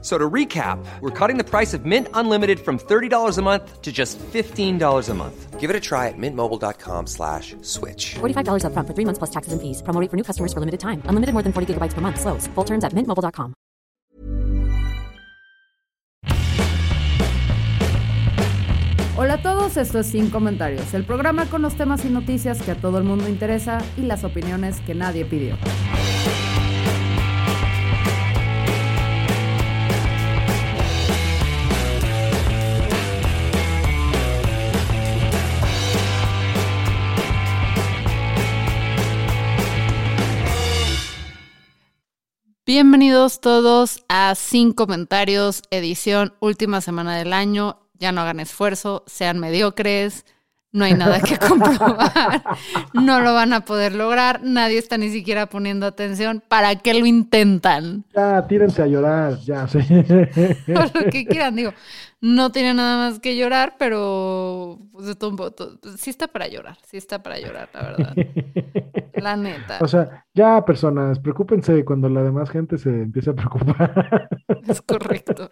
So to recap, we're cutting the price of Mint Unlimited from $30 a month to just $15 a month. Give it a try at mintmobile.com slash switch. $45 upfront for three months plus taxes and fees. Promo rate for new customers for limited time. Unlimited more than 40 gigabytes per month. Slows. Full terms at mintmobile.com. Hola a todos, esto es Sin Comentarios, el programa con los temas y noticias que a todo el mundo interesa y las opiniones que nadie pidió. Bienvenidos todos a Sin Comentarios, edición última semana del año. Ya no hagan esfuerzo, sean mediocres, no hay nada que comprobar, no lo van a poder lograr, nadie está ni siquiera poniendo atención. ¿Para qué lo intentan? Ya, tírense a llorar, ya, sí. Por lo que quieran, digo, no tiene nada más que llorar, pero pues, todo un poco- sí está para llorar, sí está para llorar, la verdad. La neta. O sea, ya personas, preocúpense cuando la demás gente se empiece a preocupar. Es correcto.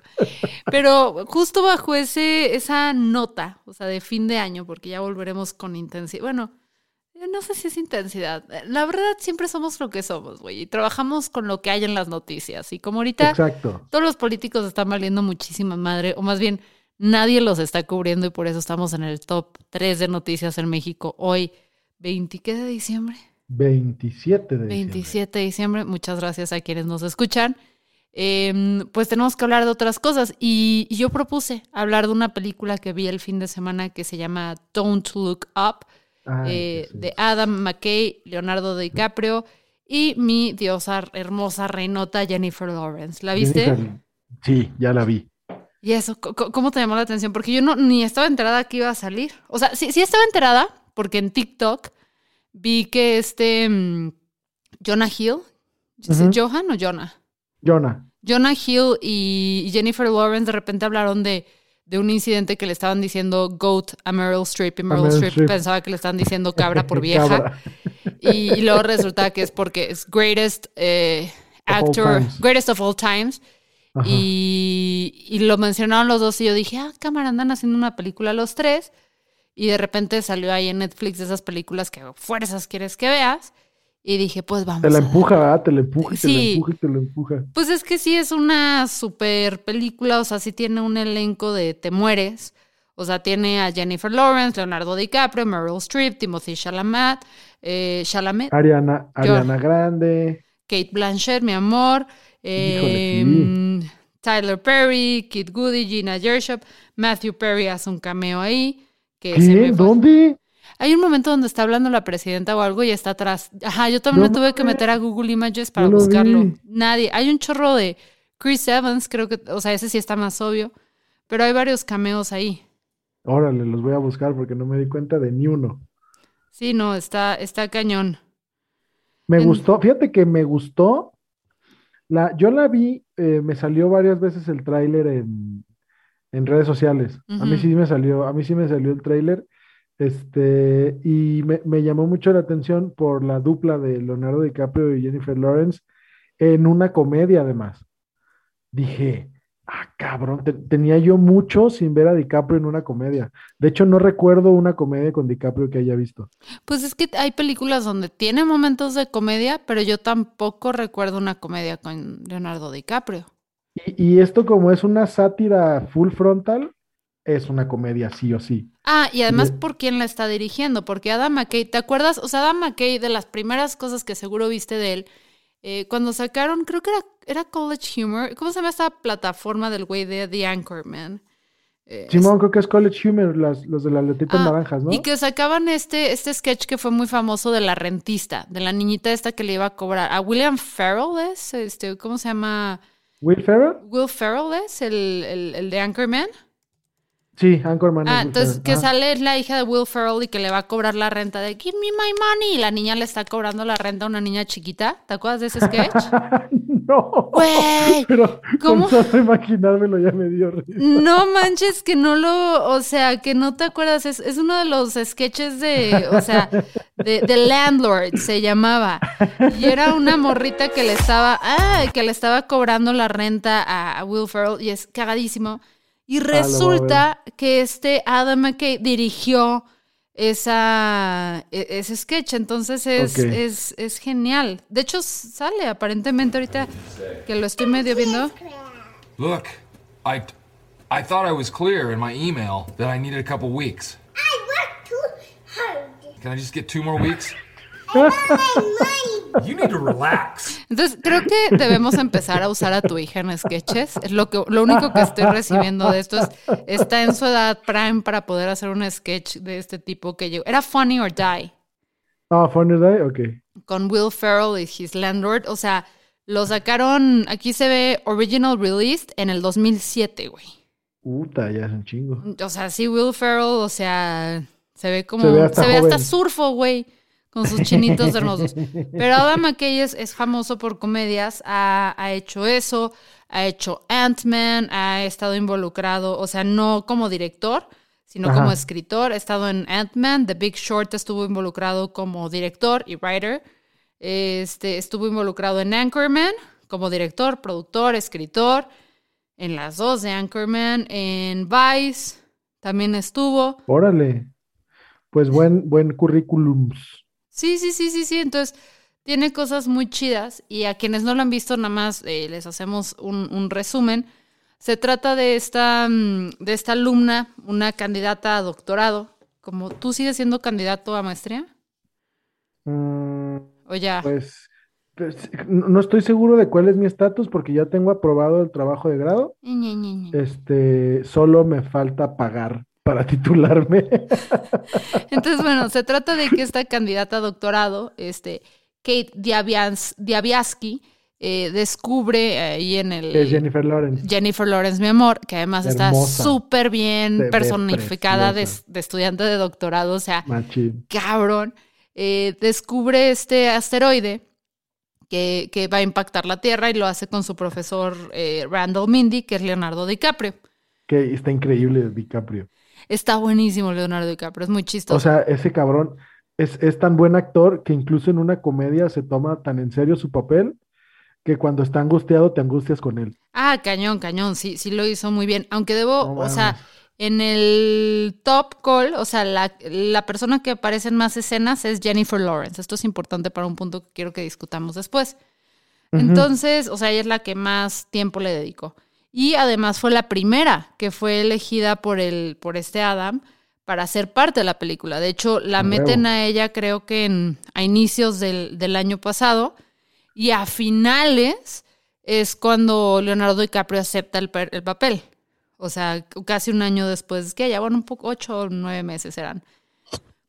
Pero justo bajo ese, esa nota, o sea, de fin de año, porque ya volveremos con intensidad. Bueno, eh, no sé si es intensidad. Eh, La verdad, siempre somos lo que somos, güey. Y trabajamos con lo que hay en las noticias. Y como ahorita Exacto. todos los políticos están valiendo muchísima madre, o más bien, nadie los está cubriendo y por eso estamos en el top 3 de noticias en México hoy, 20, ¿qué de diciembre? 27 de diciembre. 27 de diciembre. Muchas gracias a quienes nos escuchan. Em, pues tenemos que hablar de otras cosas. Y, y yo propuse hablar de una película que vi el fin de semana que se llama Don't Look Up, Ay, eh, de Adam McKay, Leonardo DiCaprio y mi diosa hermosa reinota Jennifer Lawrence. ¿La viste? Jennifer, Sí, ya la vi. Y eso, ¿cómo te llamó la atención? Porque yo no ni estaba enterada que iba a salir. O sea, sí, sí estaba enterada, porque en TikTok vi que este mm, Jonah Hill, ¿es Ujú. Johan o Jonah? Jonah. Jonah Hill y Jennifer Lawrence de repente hablaron de, de un incidente que le estaban diciendo goat a Meryl Streep y Meryl, Meryl Streep Streep. pensaba que le estaban diciendo cabra por vieja. Cabra. Y, y luego resulta que es porque es greatest eh, actor, greatest of all times. Y, y lo mencionaron los dos y yo dije, ah, cámara, andan haciendo una película los tres. Y de repente salió ahí en Netflix de esas películas que fuerzas quieres que veas. Y dije, pues vamos. Te la empuja, ¿verdad? Te la empuja, y te la Sí. empuja y te la empuja. Pues es que sí es una super película, o sea, sí tiene un elenco de te mueres. O sea, tiene a Jennifer Lawrence, Leonardo DiCaprio, Meryl Streep, Timothy Chalamet, eh, Chalamet, Ariana, Ariana Grande. Kate Blanchett, mi amor, Híjole, em, Tyler Perry, Kid Goody, Gina Gershop, Matthew Perry hace un cameo ahí. Que ¿Dónde? Hay un momento donde está hablando la presidenta o algo y está atrás. Ajá, yo también No me tuve que meter a Google Images para No buscarlo. vi. Nadie. Hay un chorro de Chris Evans, creo que, o sea, ese sí está más obvio. Pero hay varios cameos ahí. Órale, los voy a buscar porque no me di cuenta de ni uno. Sí, no, está, está cañón. Me En- gustó, fíjate que me gustó. La, yo la vi, eh, me salió varias veces el tráiler en, en redes sociales. A mí sí me salió, a mí sí me salió el tráiler. Este, y me, me llamó mucho la atención por la dupla de Leonardo DiCaprio y Jennifer Lawrence en una comedia además. Dije, ah, cabrón, te- tenía yo mucho sin ver a DiCaprio en una comedia. De hecho, no recuerdo una comedia con DiCaprio que haya visto. Pues es que hay películas donde tiene momentos de comedia, pero yo tampoco recuerdo una comedia con Leonardo DiCaprio. Y, y esto como es una sátira full frontal, es una comedia sí o sí. Ah, y además de- por quién la está dirigiendo, porque Adam McKay, ¿te acuerdas? O sea, Adam McKay, de las primeras cosas que seguro viste de él, eh, cuando sacaron, creo que era, era College Humor, ¿cómo se llama esta plataforma del güey de The Anchorman? Eh, Simón, creo que es College Humor, las- los de las letritas Ah, naranjas, ¿no? Y que sacaban este, este sketch que fue muy famoso de la rentista, de la niñita esta que le iba a cobrar. A William Farrell es, este, ¿cómo se llama? Will Ferrell. Will Ferrell es el, el, el de Anchorman. Sí, Anchorman. Ah, entonces que Ajá. sale la hija de Will Ferrell y que le va a cobrar la renta de Give me my money. Y la niña le está cobrando la renta a una niña chiquita. ¿Te acuerdas de ese sketch? no. Güey, Pero ¿cómo? con solo imaginármelo ya me dio risa. No manches que no lo, o sea, que no te acuerdas, es, es uno de los sketches de, o sea, de, de Landlord se llamaba. Y era una morrita que le estaba, ah, que le estaba cobrando la renta a, a Will Ferrell y es cagadísimo. Y Ah, resulta que este Adam McKay dirigió esa, e- ese sketch, entonces es, Ok. es, es genial. De hecho, sale aparentemente ahorita que lo estoy medio viendo. Look, I, I thought I was clear in my email that I needed a couple weeks. I worked too hard. Can I just get two more weeks? You need to relax. Entonces, creo que debemos empezar a usar a tu hija en sketches. Es lo, que, lo único que estoy recibiendo de esto es, está en su edad prime para poder hacer un sketch de este tipo que llegó. Era Funny or Die, Ah, Funny Day, ok. con Will Ferrell y His Landlord. O sea, lo sacaron, aquí se ve original released en el 2007, güey. Puta, ya es un chingo. O sea, sí, Will Ferrell, o sea, se ve como. Se Se ve hasta surfo, güey, con sus chinitos hermosos. Pero Adam McKay es, es famoso por comedias, ha, ha hecho eso, ha hecho Ant-Man, ha estado involucrado, o sea, no como director, sino Ajá. como escritor. Ha estado en Ant-Man, The Big Short estuvo involucrado como director y writer. Este, estuvo involucrado en Anchorman como director, productor, escritor. En las dos de Anchorman, en Vice también estuvo. Órale. Pues buen, buen currículum. Sí, sí, sí, sí, sí. Entonces, tiene cosas muy chidas. Y a quienes no lo han visto, nada más eh, les hacemos un, un resumen. Se trata de esta, mm, de esta alumna, una candidata a doctorado. Como tú sigues siendo candidato a maestría, Mm, o ya. pues, pues, no estoy seguro de cuál es mi estatus porque ya tengo aprobado el trabajo de grado. Ñe, Ñe, Ñe. Este, solo me falta pagar para titularme. Entonces, bueno, se trata de que esta candidata a doctorado, este, Kate Diabiaski, eh, descubre ahí en el... Es Jennifer Lawrence. Jennifer Lawrence, mi amor, que además está súper bien personificada de, estudiante de doctorado, o sea, Machín. cabrón, eh, descubre este asteroide que, que va a impactar la Tierra y lo hace con su profesor eh, Randall Mindy, que es Leonardo DiCaprio. Que está increíble DiCaprio. Está buenísimo Leonardo DiCaprio, es muy chistoso. O sea, ese cabrón es, es tan buen actor que incluso en una comedia se toma tan en serio su papel que cuando está angustiado te angustias con él. Ah, cañón, cañón, sí, sí lo hizo muy bien. Aunque debo, No o sea, en el top call, o sea, la, la persona que aparece en más escenas es Jennifer Lawrence. Esto es importante para un punto que quiero que discutamos después. Entonces, o sea, ella es la que más tiempo le dedicó. Y además fue la primera que fue elegida por el, por este Adam para ser parte de la película. De hecho, la meten a ella creo que en, a inicios del, del año pasado. Y a finales es cuando Leonardo DiCaprio acepta el, el papel. O sea, casi un año después, que ya, bueno, un poco, ocho o nueve meses eran.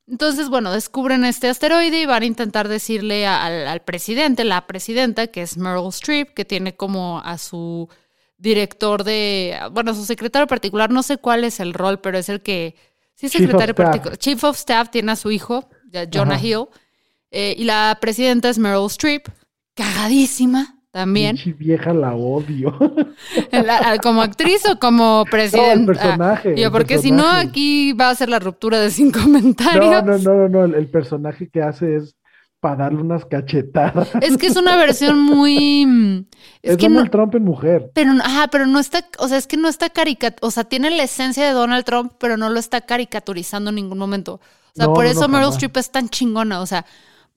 Entonces, bueno, descubren este asteroide y van a intentar decirle al, al presidente, la presidenta, que es Meryl Streep, que tiene como a su director de, bueno, su secretario particular, no sé cuál es el rol, pero es el que, sí Chief secretario particular. Chief of Staff tiene a su hijo, Jonah Ajá. Hill, eh, y la presidenta es Meryl Streep, cagadísima también, Pinche vieja la odio. La- como actriz o como presidenta. personaje, Yo, el porque si no, aquí va a ser la ruptura de sin comentarios. No, no, no, no, no. El, el personaje que hace es para darle unas cachetadas. Es que es una versión muy. mm, Es, Es que no. Donald Trump en mujer. Pero, no- ajá, pero no está, o sea, es que no está caricat, o sea, tiene la esencia de Donald Trump, pero no lo está caricaturizando en ningún momento. O sea, No, por eso no, Meryl. Streep es tan chingona, o sea,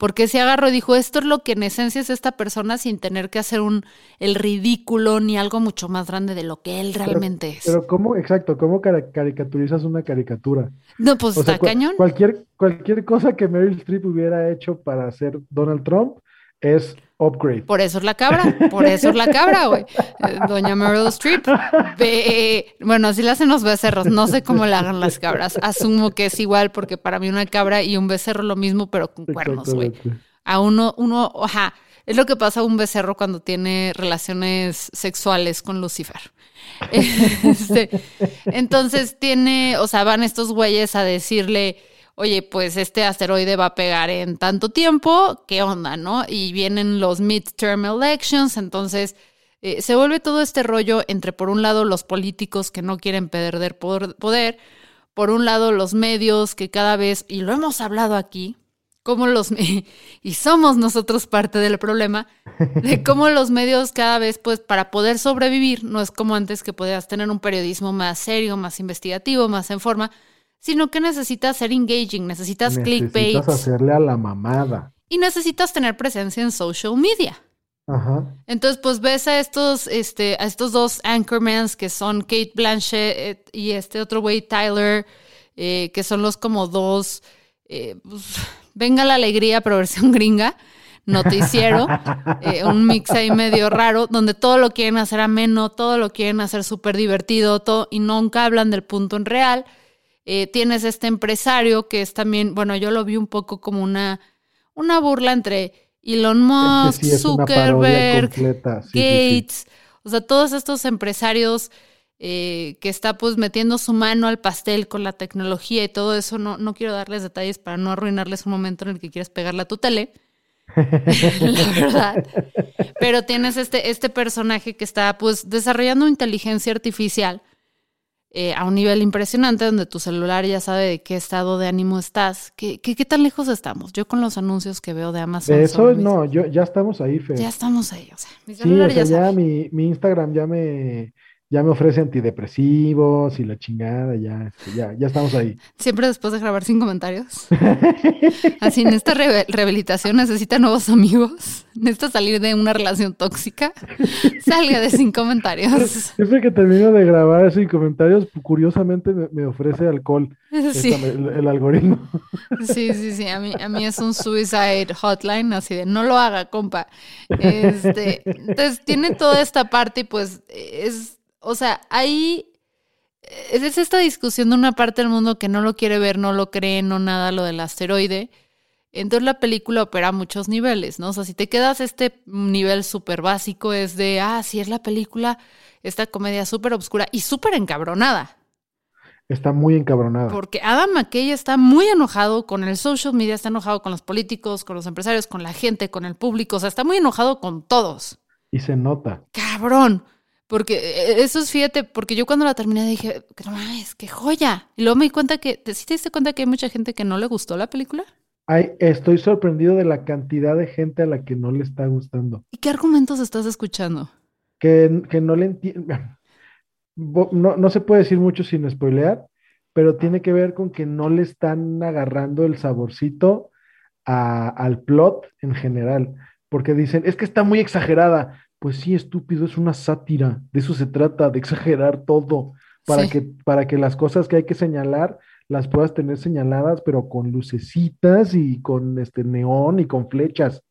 porque se agarró y dijo, esto es lo que en esencia es esta persona sin tener que hacer un el ridículo ni algo mucho más grande de lo que él realmente es. Pero ¿cómo, exacto, cómo caricaturizas una caricatura? no, pues O sea, está cañón. Cualquier, cualquier cosa que Meryl Streep hubiera hecho para ser Donald Trump es upgrade. Por eso es la cabra, por eso es la cabra, güey. Doña Meryl Streep. Ve- bueno, así la hacen los becerros. No sé cómo la hagan las cabras. Asumo que es igual, porque para mí una cabra y un becerro lo mismo, pero con cuernos, güey. A uno, uno, ajá. Es lo que pasa a un becerro cuando tiene relaciones sexuales con Lucifer. Este, entonces tiene, o sea, van estos güeyes a decirle, oye, pues este asteroide va a pegar en tanto tiempo, ¿qué onda, no? Y vienen los midterm elections, entonces eh, se vuelve todo este rollo entre, por un lado, los políticos que no quieren perder poder, por un lado, los medios que cada vez, y lo hemos hablado aquí, como los, y somos nosotros parte del problema, de cómo los medios cada vez, pues, para poder sobrevivir, no es como antes que podías tener un periodismo más serio, más investigativo, más en forma, sino que necesitas ser engaging, necesitas clickbait Necesitas hacerle a la mamada. y necesitas tener presencia en social media. Ajá. Entonces, pues ves a estos, este, a estos dos anchormans que son Kate Blanchett y este otro güey, Tyler, eh, que son los como dos, eh, pues, venga la alegría, pero versión gringa, noticiero, eh, un mix ahí medio raro, donde todo lo quieren hacer ameno, todo lo quieren hacer súper divertido, todo, y nunca hablan del punto en real. Eh, tienes este empresario que es también, bueno, yo lo vi un poco como una, una burla entre Elon Musk, Este sí Zuckerberg. Sí, sí. Gates, o sea, todos estos empresarios eh, que está pues metiendo su mano al pastel con la tecnología y todo eso, no, no quiero darles detalles para no arruinarles un momento en el que quieres pegarle a tu tele. la verdad. Pero tienes este, este personaje que está pues desarrollando inteligencia artificial eh, a un nivel impresionante donde tu celular ya sabe de qué estado de ánimo estás. ¿Qué, qué, qué tan lejos estamos? Yo con los anuncios que veo de Amazon. De eso mis- no, yo, ya estamos ahí, Fer. Ya estamos ahí, o sea, mi Sí, celular o sea, ya ya sabe. mi, mi Instagram ya me, ya me ofrece antidepresivos y la chingada, ya, este, ya, ya estamos ahí. Siempre después de grabar sin comentarios. Así, en esta re- rehabilitación necesita nuevos amigos. Necesita salir de una relación tóxica. Salga de sin comentarios. Siempre que termino de grabar sin comentarios, curiosamente me, me ofrece alcohol Sí, esta- el, el algoritmo. sí, sí, sí. A mí, a mí es un suicide hotline, así de no lo haga, compa. Este, entonces, tiene toda esta parte y pues es, o sea, ahí es es esta discusión de una parte del mundo que no lo quiere ver, no lo cree, no nada lo del asteroide. Entonces la película opera a muchos niveles, ¿no? O sea, si te quedas este nivel súper básico es de, ah, sí es la película, esta comedia súper obscura y súper encabronada. Está muy encabronada. Porque Adam McKay está muy enojado con el social media, está enojado con los políticos, con los empresarios, con la gente, con el público, o sea, está muy enojado con todos. Y se nota. Cabrón. Porque eh, eso es, fíjate, porque yo cuando la terminé dije, no mames, qué joya. Y luego me di cuenta que, ¿te, ¿sí te diste cuenta que hay mucha gente que no le gustó la película? Ay, estoy sorprendido de la cantidad de gente a la que no le está gustando. ¿Y qué argumentos estás escuchando? Que, que no le entiendo. No, no se puede decir mucho sin spoilear, pero tiene que ver con que no le están agarrando el saborcito a- al plot en general. Porque dicen, es que está muy exagerada. Pues sí, estúpido, es una sátira. De eso se trata, de exagerar todo. Para Sí. que, para que las cosas que hay que señalar las puedas tener señaladas, pero con lucecitas y con este neón y con flechas.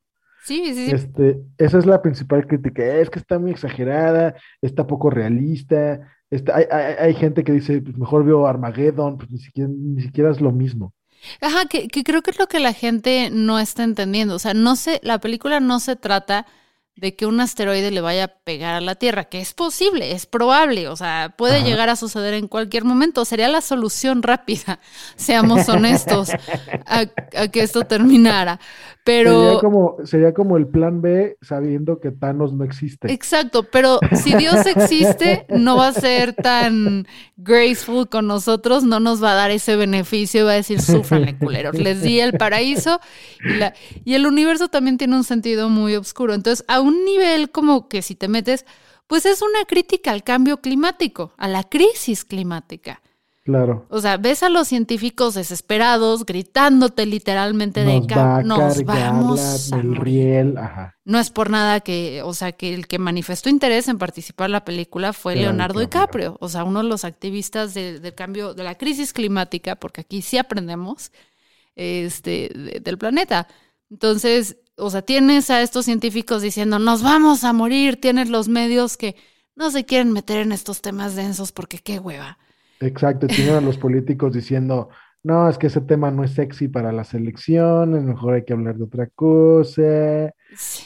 Sí, sí, sí. Este, esa es la principal crítica. Es que está muy exagerada, está poco realista. Está, hay, hay- hay gente que dice, pues mejor veo Armageddon, pues ni siquiera, ni siquiera es lo mismo. Ajá, que, que creo que es lo que la gente no está entendiendo. O sea, no se, la película no se trata de que un asteroide le vaya a pegar a la Tierra, que es posible, es probable, o sea, puede Ajá. llegar a suceder en cualquier momento. Sería la solución rápida, seamos honestos, a, a que esto terminara. Sería Pero, como, sería como el plan B sabiendo que Thanos no existe. exacto, pero si Dios existe, no va a ser tan graceful con nosotros, no nos va a dar ese beneficio, va a decir, súfranle, culeros. Les di el paraíso y, la- y el universo también tiene un sentido muy oscuro. Entonces, a un nivel como que si te metes, pues es una crítica al cambio climático, a la crisis climática. Claro. O sea, ves a los científicos desesperados gritándote literalmente de Nos "Ca- va a nos vamos la, a el morir". riel. Ajá. No es por nada que, o sea, que el que manifestó interés en participar en la película fue Leonardo DiCaprio. O sea, uno de los activistas de- del cambio, de la crisis climática, porque aquí sí aprendemos, este, de- del planeta. Entonces, o sea, tienes a estos científicos diciendo, nos vamos a morir, tienes los medios que no se quieren meter en estos temas densos porque qué hueva. Exacto. Tienen a los políticos diciendo, no, es que ese tema no es sexy para la selección, a lo mejor hay que hablar de otra cosa,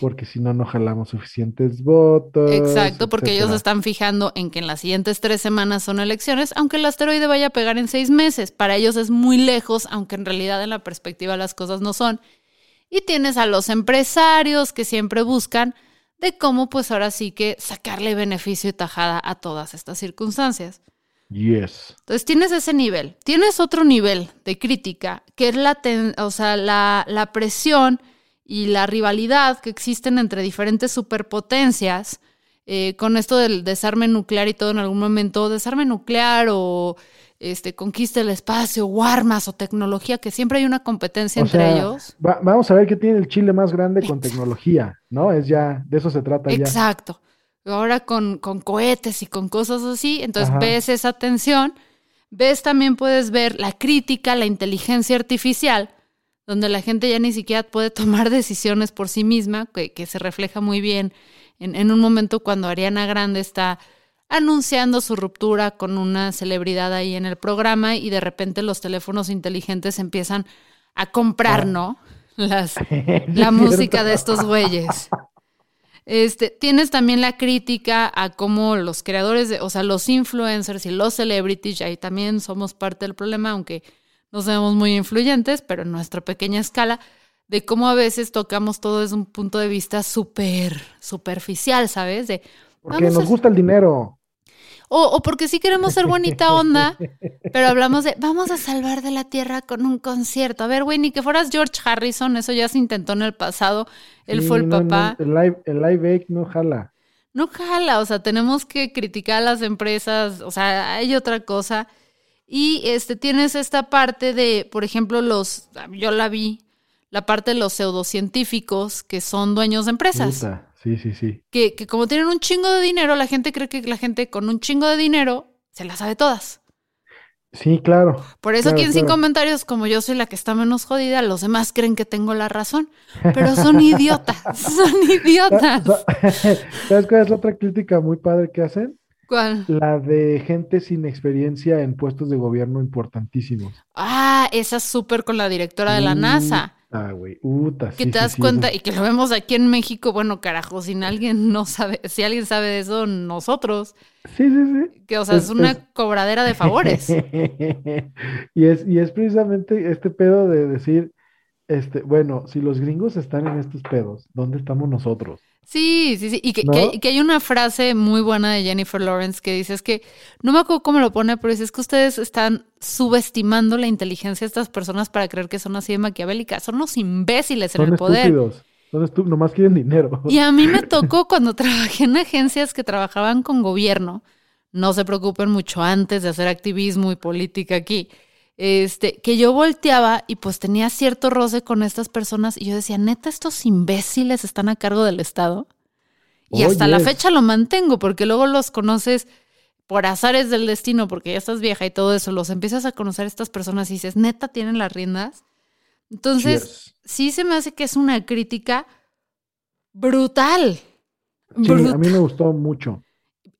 porque si no, no jalamos suficientes votos. Exacto, porque ellos etcétera. están fijando en que en las siguientes tres semanas son elecciones, aunque el asteroide vaya a pegar en seis meses. Para ellos es muy lejos, aunque en realidad en la perspectiva las cosas no son. Y tienes a los empresarios que siempre buscan de cómo, pues ahora sí que sacarle beneficio y tajada a todas estas circunstancias. Yes. Entonces tienes ese nivel. Tienes otro nivel de crítica, que es la, ten- o sea, la, la presión y la rivalidad que existen entre diferentes superpotencias. eh, con esto del desarme nuclear y todo en algún momento, desarme nuclear o este, conquista el espacio, o armas o tecnología, que siempre hay una competencia O entre sea, ellos. va- vamos a ver qué tiene el Chile más grande con tecnología, ¿no? Es ya, de eso se trata ya. Exacto. Ahora con, con cohetes y con cosas así, entonces Ajá. ves esa tensión, ves también puedes ver la crítica, la inteligencia artificial, donde la gente ya ni siquiera puede tomar decisiones por sí misma, que, que se refleja muy bien en, en un momento cuando Ariana Grande está anunciando su ruptura con una celebridad ahí en el programa y de repente los teléfonos inteligentes empiezan a comprar, ¿no? Las, la música de estos güeyes. Este, tienes también la crítica a cómo los creadores, de, o sea, los influencers y los celebrities, y ahí también somos parte del problema, aunque no seamos muy influyentes, pero en nuestra pequeña escala, de cómo a veces tocamos todo desde un punto de vista súper superficial, ¿sabes? De, Porque vamos nos a- gusta el dinero. o, o porque sí queremos ser bonita onda, pero hablamos de vamos a salvar de la tierra con un concierto. A ver, güey, ni que fueras George Harrison, eso ya se intentó en el pasado. Él Sí, fue el no, no, papá. el live, el live aid no jala. No jala, o sea, tenemos que criticar a las empresas, o sea, hay otra cosa. Y este tienes esta parte de, por ejemplo, los, yo la vi, la parte de los pseudocientíficos que son dueños de empresas. Puta, Sí, sí, sí. Que, que como tienen un chingo de dinero, la gente cree que la gente con un chingo de dinero se las sabe todas. Sí, claro. Por eso Claro, aquí en Sin. Comentarios, como yo soy la que está menos jodida, los demás creen que tengo la razón. Pero son idiotas, son idiotas. ¿Sabes cuál es la otra crítica muy padre que hacen? ¿Cuál? La de gente sin experiencia en puestos de gobierno importantísimos. Ah, esa es súper con la directora de la NASA. Ah, güey. Uta, Que sí, te das sí, cuenta, y que lo vemos aquí en México, bueno, carajo, si alguien no sabe, si alguien sabe de eso, nosotros. Sí, sí, sí. Que, o sea, es, Es- una es- cobradera de favores. Y es, y es precisamente este pedo de decir, este, bueno, si los gringos están en estos pedos, ¿dónde estamos nosotros? Sí, sí, sí. Y que, ¿No? que hay, que hay una frase muy buena de Jennifer Lawrence que dice, es que, no me acuerdo cómo lo pone, pero dice, es que ustedes están subestimando la inteligencia de estas personas para creer que son así de maquiavélicas. Son unos imbéciles en el poder. estúpidos. Son estúpidos, nomás quieren dinero. Y a mí me tocó cuando trabajé en agencias que trabajaban con gobierno. No se preocupen mucho antes de hacer activismo y política aquí. Este, que yo volteaba y pues tenía cierto roce con estas personas y yo decía, neta, estos imbéciles están a cargo del Estado. Y hasta la fecha lo mantengo porque luego los conoces por azares del destino, porque ya estás vieja y todo eso, los empiezas a conocer a estas personas y dices, neta, tienen las riendas. Entonces, Cheers. sí se me hace que es una crítica brutal. Sí, Brut- a mí me gustó mucho.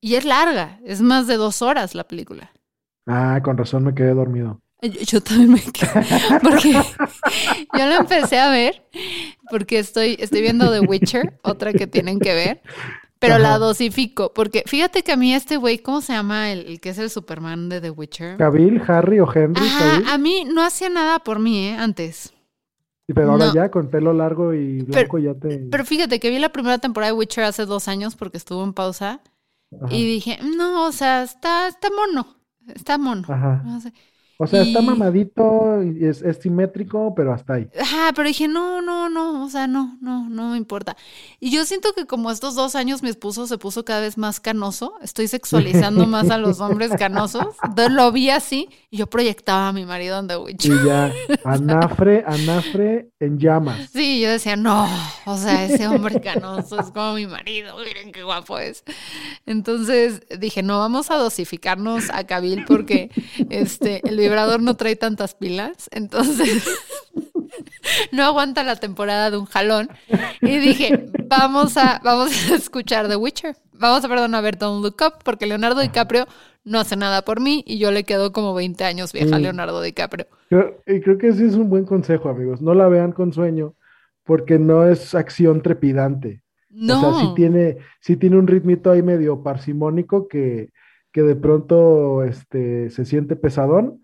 Y es larga, es más de dos horas la película. Ah, con razón me quedé dormido. Yo, yo también me quedé, porque yo la empecé a ver, porque estoy, estoy viendo The Witcher, otra que tienen que ver, pero la dosifico, porque fíjate que a mí este güey, ¿cómo se llama el, el que es el Superman de The Witcher? Cavill, Harry o Henry, Ajá, a mí no hacía nada por mí, ¿eh? Antes. Sí, pero ahora no. ya con pelo largo y blanco ya te. Pero fíjate que vi la primera temporada de Witcher hace dos años porque estuvo en pausa Ajá. y dije, no, o sea, está, está mono, está mono. Ajá. No sé. O sea, está y- mamadito, y es, es simétrico, pero hasta ahí. Ajá, pero dije, no, no, no, o sea, no, no, no me importa. Y yo siento que como estos dos años mi esposo se puso cada vez más canoso, estoy sexualizando más a los hombres canosos, entonces lo vi así y yo proyectaba a mi marido en The Y Witcher. ya, anafre, anafre en llamas. Sí, yo decía, no, o sea, ese hombre canoso es como mi marido, miren qué guapo es. Entonces dije, no, vamos a dosificarnos a Cabil porque este, el vibrador no trae tantas pilas, entonces no aguanta la temporada de un jalón. Y dije, vamos a, vamos a escuchar The Witcher. vamos a perdón a ver Don't Look Up, porque Leonardo DiCaprio no hace nada por mí y yo le quedo como 20 años vieja a. Leonardo DiCaprio. Y creo que ese es un buen consejo, amigos. No la vean con sueño, porque no es acción trepidante. No. O sea, sí tiene, sí tiene un ritmito ahí medio parsimónico que, que de pronto este, se siente pesadón,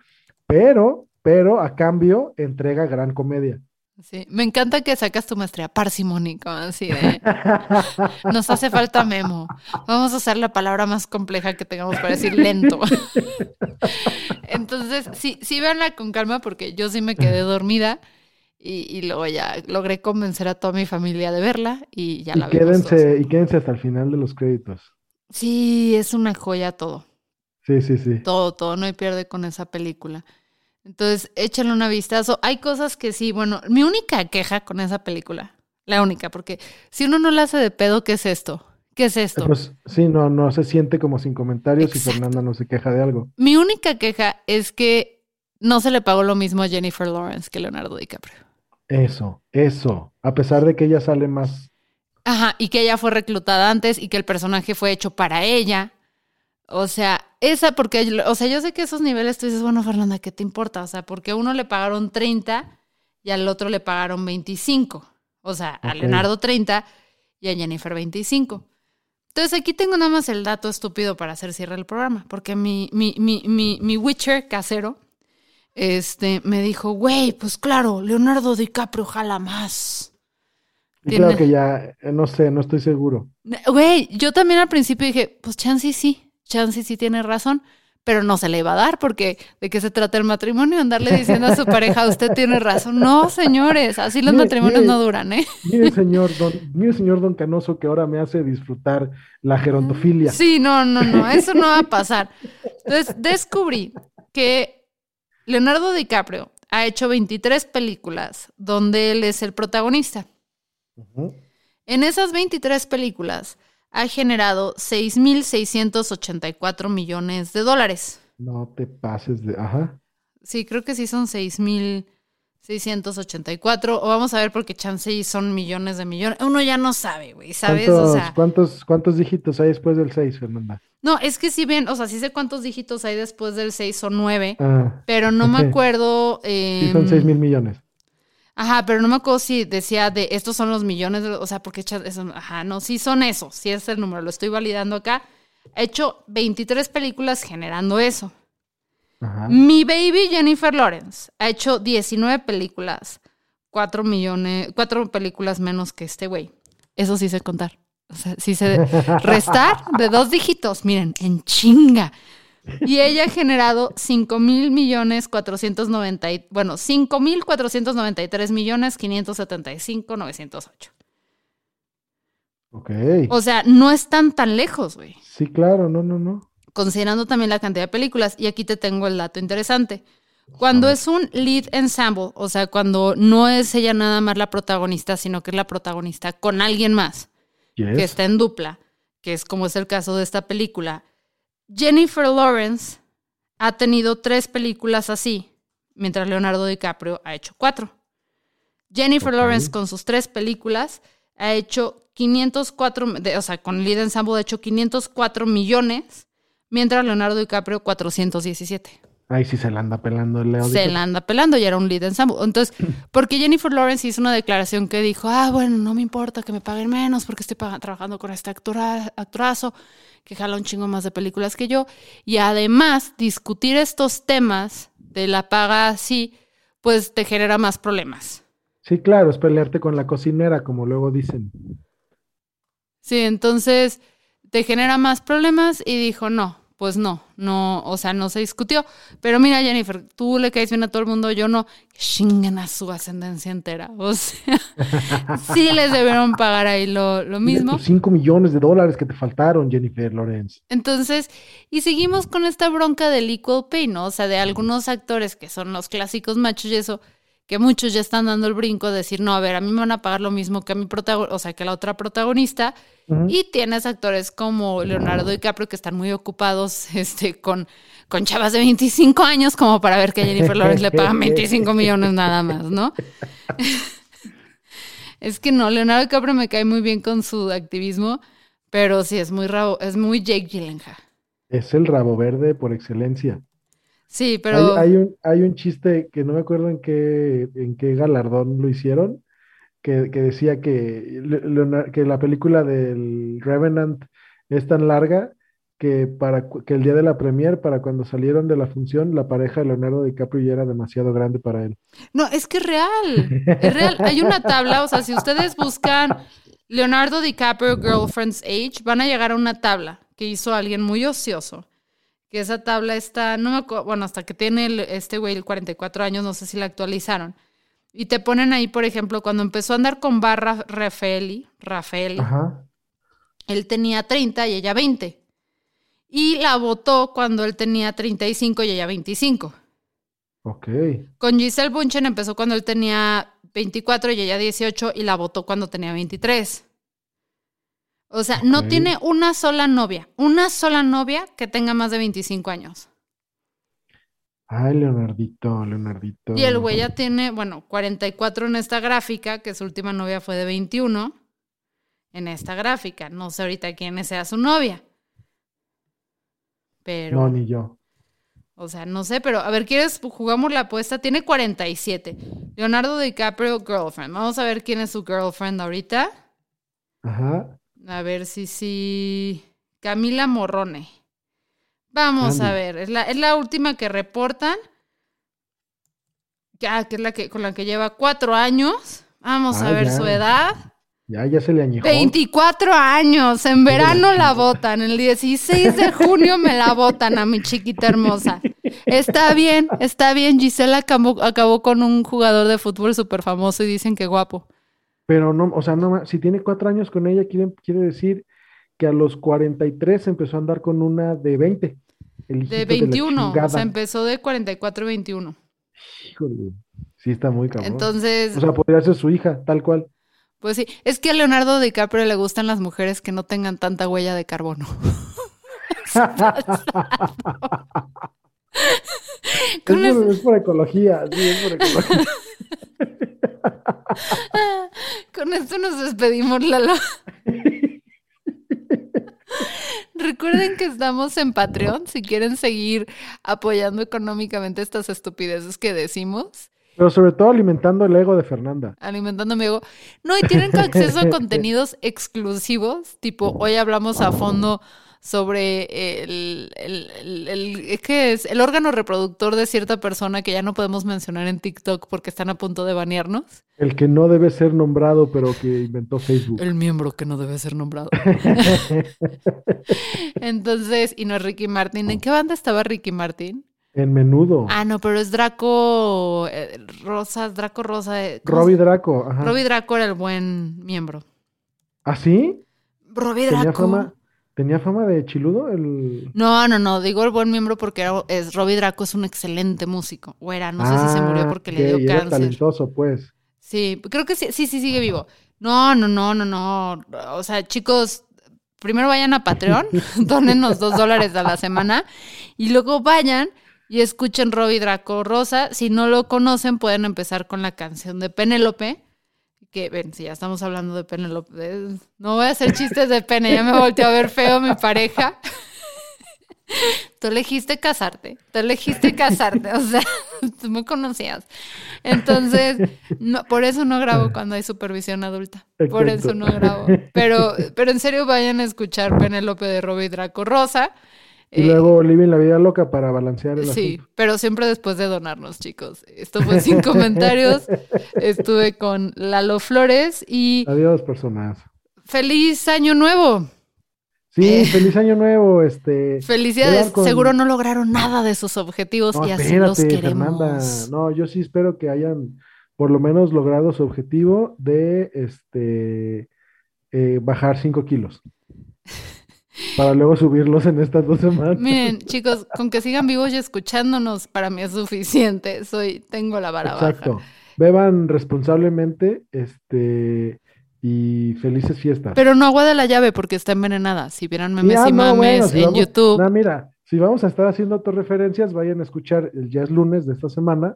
pero, pero a cambio entrega gran comedia. Sí, me encanta que sacas tu maestría parsimónico, así de, nos hace falta memo. Vamos a usar la palabra más compleja que tengamos para decir lento. Entonces, sí, sí véanla con calma porque yo sí me quedé dormida y, y luego ya logré convencer a toda mi familia de verla y ya Y la vimos todos. quédense, y quédense hasta el final de los créditos. Sí, es una joya todo. Sí, sí, sí. Todo, todo, no hay pierde con esa película. Entonces, échenle una vistazo. Hay cosas que sí, bueno, mi única queja con esa película, la única, porque si uno no la hace de pedo, ¿qué es esto? ¿Qué es esto? Pues sí, no, no se siente como sin comentarios y. Fernanda no se queja de algo. Mi única queja es que no se le pagó lo mismo a Jennifer Lawrence que Leonardo DiCaprio. Eso, eso. A pesar de que ella sale más. Ajá, y que ella fue reclutada antes y que el personaje fue hecho para ella. O sea, esa porque, o sea, yo sé que esos niveles tú dices, bueno, Fernanda, ¿qué te importa? O sea, porque a uno le pagaron 30 y al otro le pagaron 25. O sea, a. Leonardo 30 y a Jennifer 25. Entonces aquí tengo nada más el dato estúpido para hacer cierre el programa, porque mi, mi, mi, mi, mi Witcher casero este, me dijo, güey, pues claro, Leonardo DiCaprio jala más. Y claro que ya, eh, no sé, no estoy seguro. Güey, yo también al principio dije, pues Chansey sí, Chansey sí tiene razón, pero no se le iba a dar porque de qué se trata el matrimonio, andarle diciendo a su pareja, usted tiene razón. No, señores, así los Mire, matrimonios mire. no duran, ¿eh? Mire, señor don, mire, señor Don Canoso, que ahora me hace disfrutar la gerontofilia. Sí, no, no, no, eso no va a pasar. Entonces, descubrí que Leonardo DiCaprio ha hecho 23 películas donde él es el protagonista. En esas 23 películas ha generado 6.684 millones de dólares. No te pases de. Ajá. Sí, creo que sí son 6.684. O vamos a ver porque chance son millones de millones. Uno ya no sabe, güey, ¿sabes? ¿Cuántos, O sea, cuántos, cuántos dígitos hay después del 6, Fernanda? no, es que si bien, o sea, sí sé cuántos dígitos hay después del 6 son 9, Ah, pero no me acuerdo. sí, son em, 6 mil millones. Ajá, pero no me acuerdo si decía de estos son los millones, de- o sea, porque eso, ajá, no, sí son esos, sí es el número, lo estoy validando acá. He hecho 23 películas generando eso. Ajá. Mi baby Jennifer Lawrence ha hecho 19 películas, 4 millones, 4 películas menos que este güey. Eso sí sé contar. O sea, sí sé restar de dos dígitos, miren, en chinga. Y ella ha generado 5 mil millones 490, y- bueno, 5 mil 493 millones 575 908. Ok. O sea, no están tan lejos, güey. Sí, claro, no, no, no. considerando también la cantidad de películas. Y aquí te tengo el dato interesante. Cuando es un lead ensemble, o sea, cuando no es ella nada más la protagonista, sino que es la protagonista con alguien más, Yes. que está en dupla, que es como es el caso de esta película, Jennifer Lawrence ha tenido tres películas así, mientras Leonardo DiCaprio ha hecho cuatro. Jennifer. Lawrence con sus tres películas ha hecho 504, de- o sea, con lead ensemble ha hecho 504 millones, mientras Leonardo DiCaprio 417 Ahí sí se la anda pelando el Leo. se la anda pelando y era un lead ensemble. Entonces, porque Jennifer Lawrence hizo una declaración que dijo, ah, bueno, no me importa que me paguen menos porque estoy trabajando con este actora- actorazo que jala un chingo más de películas que yo. Y además, discutir estos temas de la paga así, pues te genera más problemas. Sí, claro, es pelearte con la cocinera, como luego dicen. Sí, entonces te genera más problemas y dijo, no, pues no, no, o sea, no se discutió. Pero mira, Jennifer, tú le caes bien a todo el mundo, yo no, chingan a su ascendencia entera. O sea, sí les debieron pagar ahí lo, lo mismo. 5 millones de dólares que te faltaron, Jennifer Lawrence. Entonces, y seguimos con esta bronca del equal pay, ¿no? O sea, de algunos actores que son los clásicos machos y eso, que muchos ya están dando el brinco de decir, no, a ver, a mí me van a pagar lo mismo que a mi protagonista, o sea, que a la otra protagonista. Y tienes actores como Leonardo DiCaprio que están muy ocupados este, con, con chavas de 25 años como para ver que a Jennifer Lawrence le pagan 25 millones nada más, ¿no? es que no, Leonardo DiCaprio me cae muy bien con su activismo, Pero sí, es muy rabo, es muy Jake Gyllenhaal. Es el rabo verde por excelencia. Sí, pero Hay, hay un, hay un chiste que no me acuerdo en qué, en qué galardón lo hicieron, que, que decía que, Le- Leonar- que la película del Revenant es tan larga que, para, que el día de la premiere, para cuando salieron de la función, la pareja de Leonardo DiCaprio ya era demasiado grande para él. no, es que es real. Es real. Hay una tabla, o sea, si ustedes buscan Leonardo DiCaprio Girlfriend's Age, van a llegar a una tabla que hizo alguien muy ocioso. Que esa tabla está, no me acuerdo, bueno, hasta que tiene el- este güey el 44 años, no sé si la actualizaron. Y te ponen ahí, por ejemplo, cuando empezó a andar con Barra Rafaeli, Rafaeli, Ajá. él tenía 30 y ella 20. Y la votó cuando él tenía 35 y ella 25. Ok. Con Giselle Bunchen empezó cuando él tenía 24 y ella 18 y la votó cuando tenía 23. O sea, no tiene una sola novia, una sola novia que tenga más de 25 años. Ay, Leonardito, Leonardito. Y el güey ya tiene, bueno, 44 en esta gráfica, que su última novia fue de 21 en esta gráfica. No sé ahorita quién sea su novia. Pero... No, ni yo. O sea, no sé, pero a ver, ¿quieres? Jugamos la apuesta. Tiene 47. Leonardo DiCaprio, girlfriend. Vamos a ver quién es su girlfriend ahorita. Ajá. A ver si sí. Camila Morrone. Vamos a ver. Es la, es la última que reportan. Ya, que es la que con la que lleva cuatro años. Vamos a Ah, ver ya. su edad. Ya, ya se le añejó. 24 años. En verano la votan. El 16 de junio me la votan a mi chiquita hermosa. Está bien, está bien. Gisela acabó, acabó con un jugador de fútbol súper famoso y dicen que guapo. Pero no, o sea, no, si tiene cuatro años con ella, quiere, quiere decir que a los 43 empezó a andar con una de 20. El hijito De la 21. O chingada. sea, empezó de 44 a 21. Híjole, sí está muy cabrón. Entonces, O sea, podría ser su hija, tal cual. pues sí. Es que a Leonardo DiCaprio le gustan las mujeres que no tengan tanta huella de carbono. Por, es por ecología, sí, es por ecología. Con esto nos despedimos, Lalo. Recuerden que estamos en Patreon si quieren seguir apoyando económicamente estas estupideces que decimos, Pero sobre todo alimentando el ego de Fernanda. alimentando mi ego. No, y tienen acceso a contenidos exclusivos, tipo hoy hablamos a fondo sobre el, el, el- el- ¿qué es? el órgano reproductor de cierta persona que ya no podemos mencionar en TikTok porque están a punto de banearnos. El que no debe ser nombrado, pero que inventó Facebook. El miembro que no debe ser nombrado. Entonces, y no es Ricky Martin. ¿En qué banda estaba Ricky Martin? En menudo. Ah, no, pero es Draco eh, Rosas, Draco Rosa. eh, ¿cómo Robbie Draco, ajá. Robbie Draco era el buen miembro. ¿Ah, sí? Robbie Tenía Draco. fama, tenía fama de chiludo el... No, no, no, digo el buen miembro porque era, es, Robbie Draco es un excelente músico. O era, no sé si se murió Ah, porque le dio y era cáncer. talentoso, pues. Sí, creo que sí, sí, sí sigue vivo. No, no, no, no, no. O sea, chicos, primero vayan a Patreon, dónenos dos dólares a la semana y luego vayan y escuchen Robbie Draco Rosa. Si no lo conocen, pueden empezar con la canción de Penélope. Que ven, si ya estamos hablando de Penélope, eh, no voy a hacer chistes de pene, ya me volteó a ver feo mi pareja. Tú elegiste casarte, tú elegiste casarte, o sea, tú me conocías. Entonces, no, por eso no grabo cuando hay supervisión adulta. Por eso no grabo. Pero, pero en serio vayan a escuchar Penélope de Robbie Draco Rosa. Y Eh, luego Living la vida loca para balancear el Sí, asunto. pero siempre después de donarnos, chicos. Esto fue sin comentarios. Estuve con Lalo Flores y Adiós, personas. feliz año nuevo. Sí, Eh. feliz año nuevo, este... Felicidades. Con- Seguro no lograron nada de sus objetivos No, y así los espérate, queremos. Fernanda. No, yo sí espero que hayan por lo menos logrado su objetivo de este eh, bajar 5 kilos. Para luego subirlos en estas dos semanas. Miren, chicos, con que sigan vivos y escuchándonos, para mí es suficiente. Soy, tengo la vara Exacto. baja. Beban responsablemente, este, y felices fiestas. Pero no agua de la llave porque está envenenada. Si vieran memes Ya, y no, mames bueno, si en vamos- YouTube. No, mira, si vamos a estar haciendo autorreferencias, vayan a escuchar el Ya es lunes de esta semana,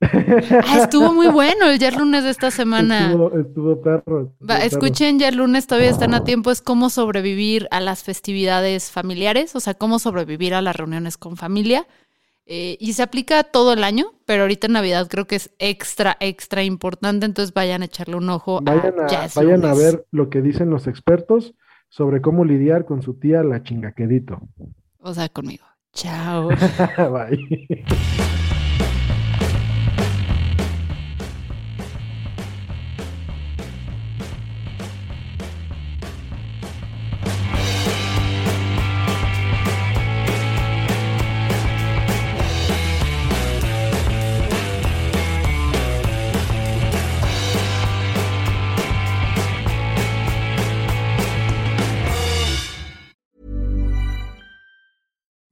Ah, estuvo muy bueno el ya lunes de esta semana. Estuvo, estuvo perro. estuvo Va, escuchen ya el lunes, todavía están a tiempo, es cómo sobrevivir a las festividades familiares, o sea, cómo sobrevivir a las reuniones con familia. Eh, y se aplica todo el año, pero ahorita en Navidad creo que es extra, extra importante, entonces vayan a echarle un ojo Vayan a vayan a ver lo que dicen los expertos sobre cómo lidiar con su tía la chingaquedito. O sea, conmigo. Chao. Bye.